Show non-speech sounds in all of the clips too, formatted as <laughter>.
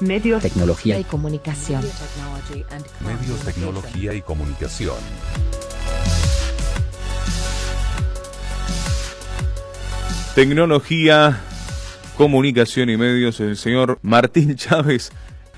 Medios, tecnología y comunicación. Medios, tecnología y comunicación. Tecnología, comunicación y medios, el señor Martín <laughs> Chávez,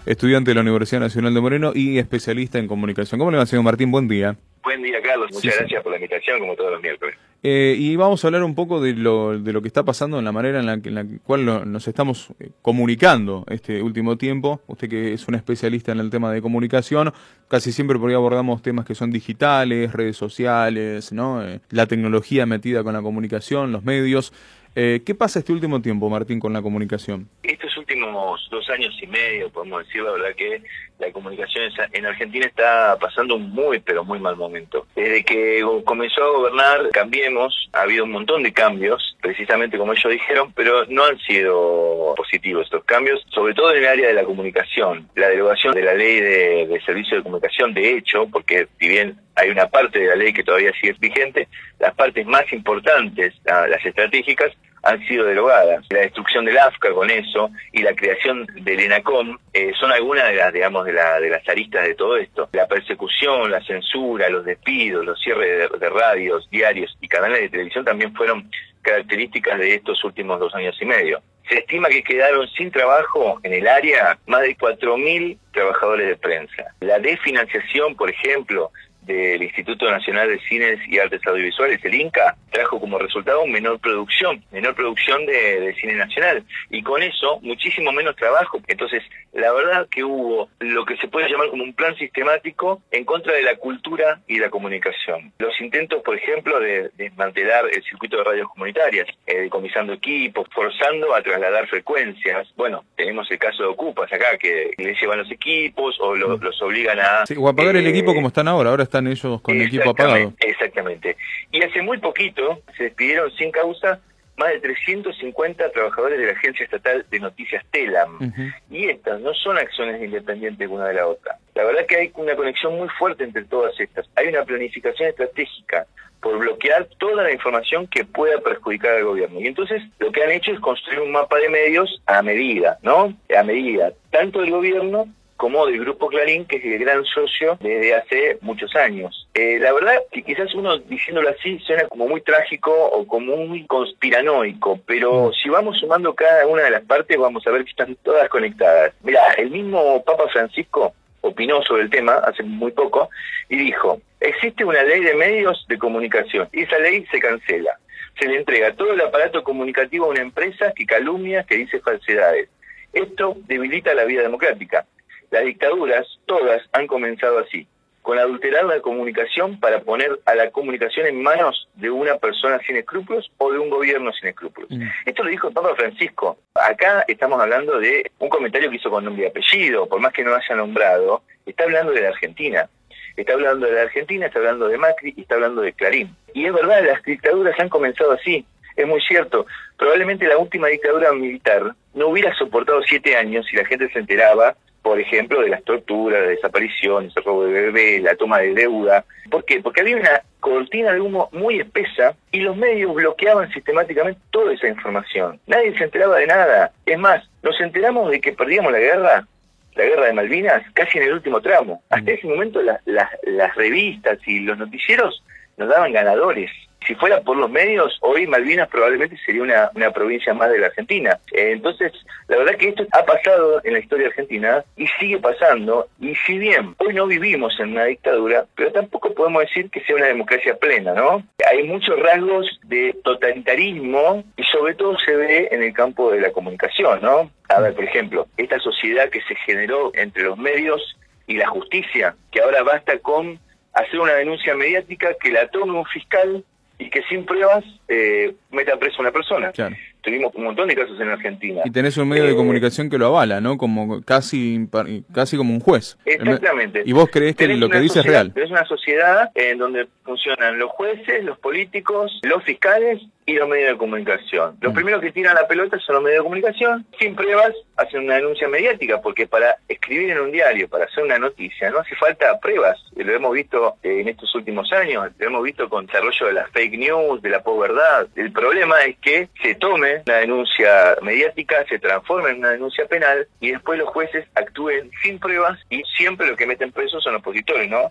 estudiante de la Universidad Nacional de Moreno y especialista en comunicación. ¿Cómo le va, señor Martín? Buen día. Buen día, Carlos. Muchas Sí, sí. gracias por la invitación, como todos los miércoles. Eh, y vamos a hablar un poco de lo, de lo que está pasando en la manera en la, que- en la cual lo- nos estamos eh, comunicando este último tiempo. Usted que es un especialista en el tema de comunicación, casi siempre por ahí abordamos temas que son digitales, redes sociales, ¿no? Eh, la tecnología metida con la comunicación, los medios. Eh, ¿Qué pasa este último tiempo, Martín, con la comunicación? Estos últimos dos años y medio, podemos decir la verdad que la comunicación en- en Argentina está pasando un muy, pero muy mal momento. Desde que comenzó a gobernar Cambiemos, ha habido un montón de cambios, precisamente como ellos dijeron, pero no han sido positivos estos cambios, sobre todo en el área de la comunicación. La derogación de la ley de, de servicio de comunicación, de hecho, porque si bien hay una parte de la ley que todavía sigue vigente, las partes más importantes, la- las estratégicas, han sido derogadas. La destrucción del AFCA con eso y la creación del ENACOM eh, son algunas de las, digamos, de, la- de las aristas de todo esto. La persecución, la censura, los despidos, los cierres de, de radios, diarios y canales de televisión también fueron características de estos últimos dos años y medio. Se estima que quedaron sin trabajo en el área más de 4.000 trabajadores de prensa. La desfinanciación, por ejemplo, del Instituto Nacional de Cines y Artes Audiovisuales, el INCA, trajo como resultado menor producción, menor producción de, de cine nacional. Y con eso, muchísimo menos trabajo. Entonces, la verdad que hubo lo que se puede llamar como un plan sistemático en contra de la cultura y la comunicación. Los intentos, por ejemplo, de desmantelar el circuito de radios comunitarias, eh, decomisando equipos, forzando a trasladar frecuencias. Bueno, tenemos el caso de Ocupas acá, que les llevan los equipos o lo- los obligan a... Sí, o apagar el eh, equipo como están ahora. Ahora están ellos con el equipo apagado. Exactamente. Y hace muy poquito se despidieron sin causa más de 350 trabajadores de la Agencia Estatal de Noticias TELAM. Y estas no son acciones independientes una de la otra. La verdad que hay una conexión muy fuerte entre todas estas. Hay una planificación estratégica por bloquear toda la información que pueda perjudicar al gobierno. Y entonces lo que han hecho es construir un mapa de medios a medida, ¿no? A medida, tanto del gobierno como del Grupo Clarín, que es el gran socio desde hace muchos años. Eh, la verdad que quizás uno diciéndolo así suena como muy trágico o como muy conspiranoico, pero si vamos sumando cada una de las partes vamos a ver que están todas conectadas. Mira, el mismo Papa Francisco opinó sobre el tema hace muy poco y dijo, existe una ley de medios de comunicación y esa ley se cancela. Se le entrega todo el aparato comunicativo a una empresa que calumnia, que dice falsedades. Esto debilita la vida democrática. Las dictaduras, todas, han comenzado así, con adulterar la comunicación para poner a la comunicación en manos de una persona sin escrúpulos o de un gobierno sin escrúpulos. Mm. Esto lo dijo el Papa Francisco. Acá estamos hablando de un comentario que hizo con nombre y apellido, por más que no haya nombrado, está hablando de la Argentina. Está hablando de la Argentina, está hablando de Macri y está hablando de Clarín. Y es verdad, las dictaduras han comenzado así. Es muy cierto. Probablemente la última dictadura militar no hubiera soportado siete años si la gente se enteraba, por ejemplo, de las torturas, las desapariciones, el robo de bebés, la toma de deuda. ¿Por qué? Porque había una cortina de humo muy espesa y los medios bloqueaban sistemáticamente toda esa información. Nadie se enteraba de nada. Es más, nos enteramos de que perdíamos la guerra la guerra de Malvinas casi en el último tramo. Hasta ese momento la- la- las revistas y los noticieros nos daban ganadores. Si fuera por los medios, hoy Malvinas probablemente sería una, provincia más de la Argentina. Entonces, la verdad que esto ha pasado en la historia argentina y sigue pasando. Y si bien hoy no vivimos en una dictadura, pero tampoco podemos decir que sea una democracia plena, ¿no? Hay muchos rasgos de totalitarismo y sobre todo se ve en el campo de la comunicación, ¿no? A ver, por ejemplo, esta sociedad que se generó entre los medios y la justicia, que ahora basta con hacer una denuncia mediática que la tome un fiscal y que sin pruebas eh, meta preso a una persona. Claro. Tuvimos un montón de casos en Argentina. Y tenés un medio de Eh, comunicación que lo avala, ¿no? Como casi, casi como un juez. Exactamente. Y vos creés que lo que dice es real. tenés una sociedad en donde funcionan los jueces, los políticos, los fiscales y los medios de comunicación. Los primeros que tiran la pelota son los medios de comunicación, sin pruebas hacen una denuncia mediática, porque para escribir en un diario, para hacer una noticia, no hace falta pruebas. Lo hemos visto eh, en estos últimos años, lo hemos visto con el desarrollo de las fake news, de la posverdad. El problema es que se tome una denuncia mediática, se transforme en una denuncia penal y después los jueces actúen sin pruebas y siempre lo que meten presos son opositores, ¿no?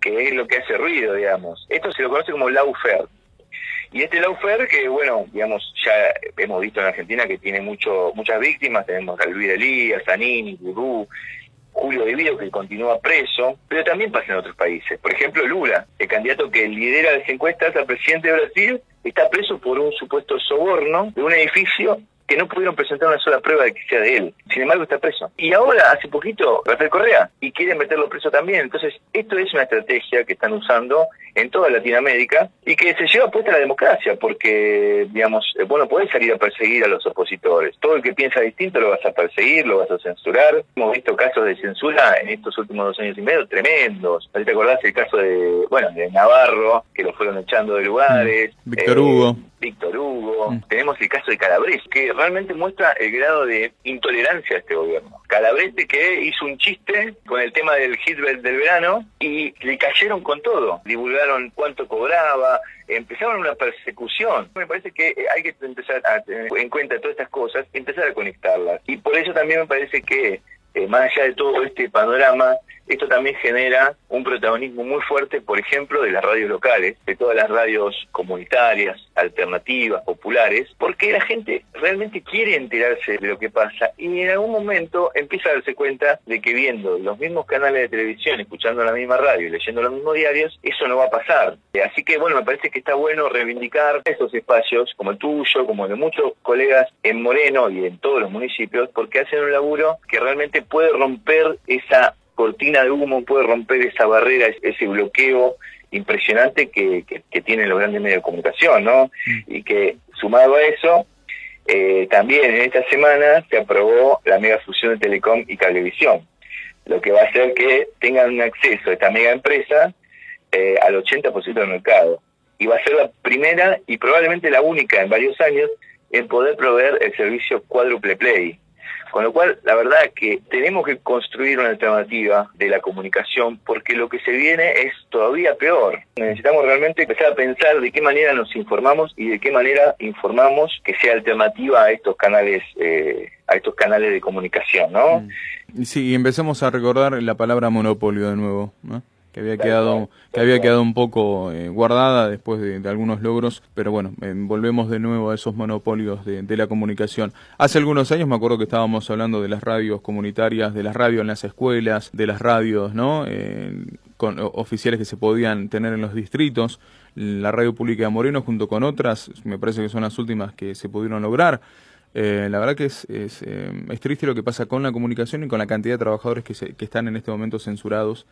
Que es lo que hace ruido, digamos. Esto se lo conoce como lawfare. Y este lawfare que, bueno, digamos, ya hemos visto en Argentina que tiene mucho muchas víctimas, tenemos a Luis Elías, Zanini, Gurú, Julio De Vido, que continúa preso, pero también pasa en otros países. Por ejemplo, Lula, el candidato que lidera las encuestas al presidente de Brasil, está preso por un supuesto soborno de un edificio que no pudieron presentar una sola prueba de que sea de él. Sin embargo, está preso. Y ahora, hace poquito, Rafael Correa, y quieren meterlo preso también. Entonces, esto es una estrategia que están usando en toda Latinoamérica y que se lleva puesta la democracia, porque, digamos, eh, bueno, podés salir a perseguir a los opositores. Todo el que piensa distinto lo vas a perseguir, lo vas a censurar. Hemos visto casos de censura en estos últimos dos años y medio tremendos. ¿Te acordás el caso de, bueno, de Navarro, que lo fueron echando de lugares? Mm. Víctor Hugo. Eh, Víctor Hugo. Mm. Tenemos el caso de Calabrés, que realmente muestra el grado de intolerancia de este gobierno. Calabrese que hizo un chiste con el tema del hit del verano y le cayeron con todo. Divulgaron cuánto cobraba, empezaron una persecución. Me parece que hay que empezar a tener en cuenta todas estas cosas, empezar a conectarlas. Y por eso también me parece que, eh, más allá de todo este panorama, esto también genera un protagonismo muy fuerte, por ejemplo, de las radios locales, de todas las radios comunitarias, alternativas, populares, porque la gente realmente quiere enterarse de lo que pasa y en algún momento empieza a darse cuenta de que viendo los mismos canales de televisión, escuchando la misma radio y leyendo los mismos diarios, eso no va a pasar. Así que bueno, me parece que está bueno reivindicar estos espacios como el tuyo, como el de muchos colegas en Moreno y en todos los municipios, porque hacen un laburo que realmente puede romper esa cortina de humo puede romper esa barrera, ese bloqueo impresionante que, que, tienen los grandes medios de comunicación, ¿no? Mm. Y que sumado a eso, eh, también en esta semana se aprobó la mega fusión de Telecom y Cablevisión, lo que va a hacer que tengan un acceso a esta mega empresa eh, al 80% del mercado. Y va a ser la primera y probablemente la única en varios años en poder proveer el servicio cuádruple play, con lo cual, la verdad que tenemos que construir una alternativa de la comunicación porque lo que se viene es todavía peor. Necesitamos realmente empezar a pensar de qué manera nos informamos y de qué manera informamos que sea alternativa a estos canales, eh, a estos canales de comunicación, ¿no? Mm. Sí, y empecemos a recordar la palabra monopolio de nuevo, ¿no? Que había quedado que había quedado un poco eh, guardada después de, algunos logros, pero bueno, eh, volvemos de nuevo a esos monopolios de, la comunicación. Hace algunos años me acuerdo que estábamos hablando de las radios comunitarias, de las radios en las escuelas, de las radios, ¿no? Eh, con oficiales que se podían tener en los distritos, la radio pública de Moreno junto con otras, me parece que son las últimas que se pudieron lograr. la verdad que es, es, es, triste lo que pasa con la comunicación y con la cantidad de trabajadores que, se, que están en este momento censurados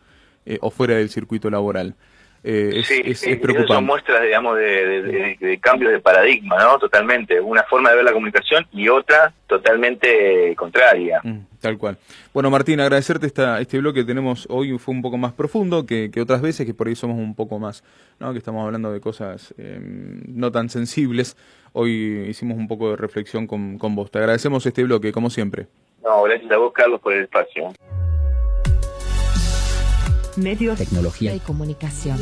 eh, o fuera del circuito laboral. Eh, es, sí, es, preocupante. Son muestras, digamos, de, de, cambio de paradigma, ¿no? Totalmente. Una forma de ver la comunicación y otra totalmente contraria. Mm, tal cual. Bueno, Martín, agradecerte esta, este bloque que tenemos hoy. Fue un poco más profundo que, otras veces, que por ahí somos un poco más, ¿no? Que estamos hablando de cosas em, no tan sensibles. Hoy hicimos un poco de reflexión con, con vos. Te agradecemos este bloque, como siempre. No, gracias a vos, Carlos, por el espacio medios, tecnología y comunicación.